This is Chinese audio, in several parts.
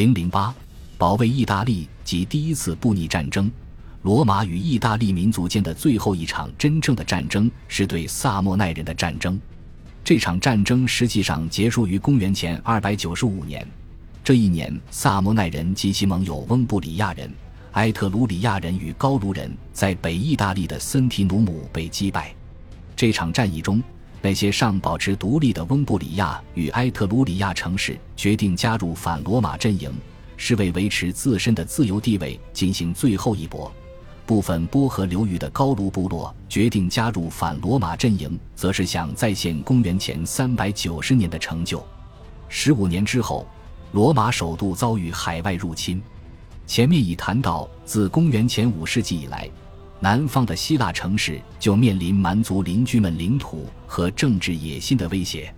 零零八，保卫意大利及第一次布匿战争。罗马与意大利民族间的最后一场真正的战争是对萨莫奈人的战争。这场战争实际上结束于公元前二百九十五年。这一年，萨莫奈人及其盟友翁布里亚人、埃特鲁里亚人与高卢人在北意大利的森提努姆被击败。这场战役中，那些尚保持独立的翁布里亚与埃特鲁里亚城市决定加入反罗马阵营，是为维持自身的自由地位进行最后一搏。部分波河流域的高卢部落决定加入反罗马阵营，则是想再现公元前三百九十年的成就。十五年之后，罗马首都遭遇海外入侵。前面已谈到，自公元前五世纪以来，南方的希腊城市就面临蛮族邻居们领土和政治野心的威胁。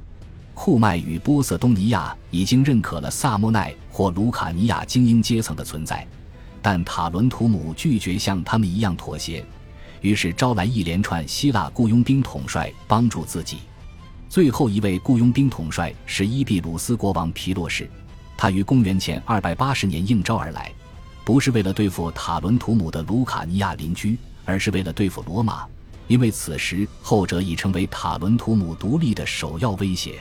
库麦与波塞冬尼亚已经认可了萨莫奈或卢卡尼亚精英阶层的存在。但塔伦图姆拒绝像他们一样妥协，于是招来一连串希腊雇佣兵统帅帮助自己。最后一位雇佣兵统帅是伊庇鲁斯国王皮洛士，他于公元前二百八十年应召而来，不是为了对付塔伦图姆的卢卡尼亚邻居，而是为了对付罗马，因为此时后者已成为塔伦图姆独立的首要威胁。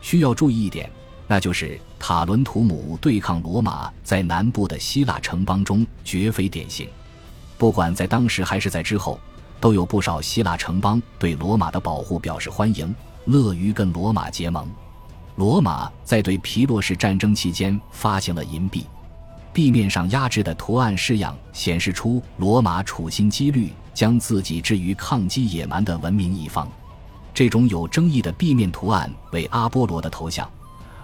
需要注意一点。那就是塔伦图姆对抗罗马，在南部的希腊城邦中绝非典型。不管在当时还是在之后，都有不少希腊城邦对罗马的保护表示欢迎，乐于跟罗马结盟。罗马在对皮洛士战争期间发行了银币，地面上压制的图案式样显示出罗马处心积虑将自己置于抗击野蛮的文明一方。这种有争议的币面图案为阿波罗的头像。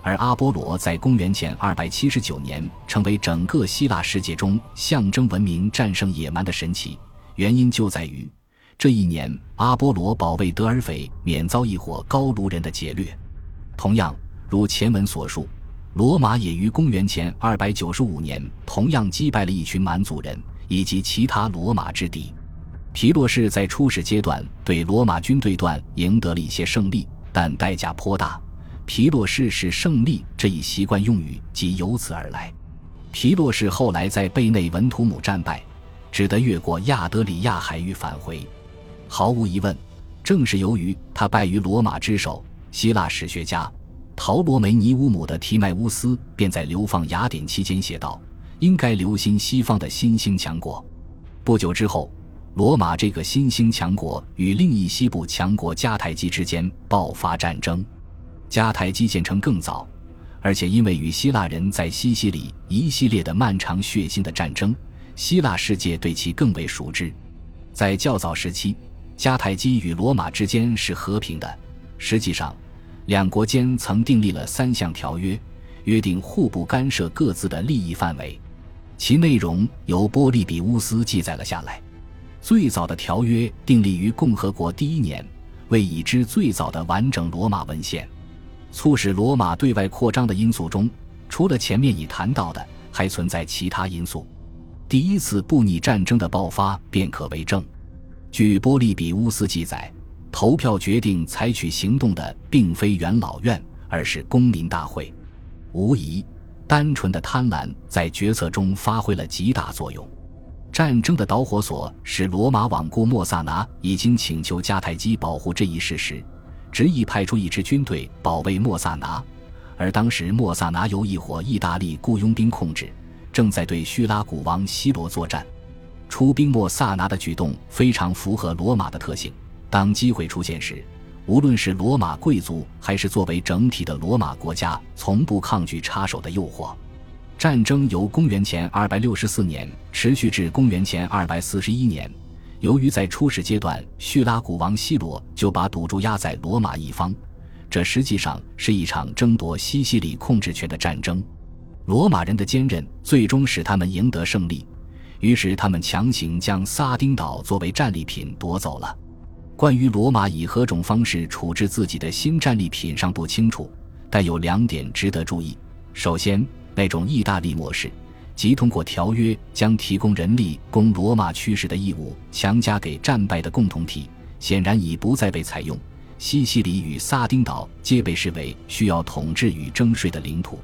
而阿波罗在公元前二百七十九年成为整个希腊世界中象征文明战胜野蛮的神奇，原因就在于这一年阿波罗保卫德尔斐免遭一伙高卢人的劫掠。同样，如前文所述，罗马也于公元前二百九十五年同样击败了一群蛮族人以及其他罗马之敌。皮洛士在初始阶段对罗马军队段赢得了一些胜利，但代价颇大。皮洛士是胜利这一习惯用语即由此而来。皮洛士后来在贝内文图姆战败，只得越过亚德里亚海域返回。毫无疑问，正是由于他败于罗马之手，希腊史学家陶罗梅尼乌姆的提迈乌斯便在流放雅典期间写道：“应该留心西方的新兴强国。”不久之后，罗马这个新兴强国与另一西部强国迦太基之间爆发战争。迦太基建成更早，而且因为与希腊人在西西里一系列的漫长血腥的战争，希腊世界对其更为熟知。在较早时期，迦太基与罗马之间是和平的。实际上，两国间曾订立了三项条约，约定互不干涉各自的利益范围，其内容由波利比乌斯记载了下来。最早的条约订立于共和国第一年，为已知最早的完整罗马文献。促使罗马对外扩张的因素中，除了前面已谈到的，还存在其他因素。第一次布匿战争的爆发便可为证。据波利比乌斯记载，投票决定采取行动的并非元老院，而是公民大会。无疑，单纯的贪婪在决策中发挥了极大作用。战争的导火索是罗马罔顾莫萨拿已经请求迦太基保护这一事实。执意派出一支军队保卫莫萨拿，而当时莫萨拿由一伙意大利雇佣兵控制，正在对叙拉古王希罗作战。出兵莫萨拿的举动非常符合罗马的特性。当机会出现时，无论是罗马贵族还是作为整体的罗马国家，从不抗拒插手的诱惑。战争由公元前264年持续至公元前241年。由于在初始阶段，叙拉古王希罗就把赌注压在罗马一方，这实际上是一场争夺西西里控制权的战争。罗马人的坚韧最终使他们赢得胜利，于是他们强行将撒丁岛作为战利品夺走了。关于罗马以何种方式处置自己的新战利品尚不清楚，但有两点值得注意：首先，那种意大利模式。即通过条约将提供人力供罗马驱使的义务强加给战败的共同体，显然已不再被采用。西西里与萨丁岛皆被视为需要统治与征税的领土。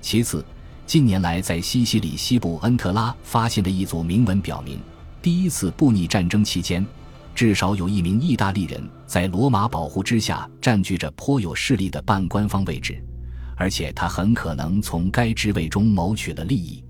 其次，近年来在西西里西部恩特拉发现的一组铭文表明，第一次布匿战争期间，至少有一名意大利人在罗马保护之下占据着颇有势力的半官方位置，而且他很可能从该职位中谋取了利益。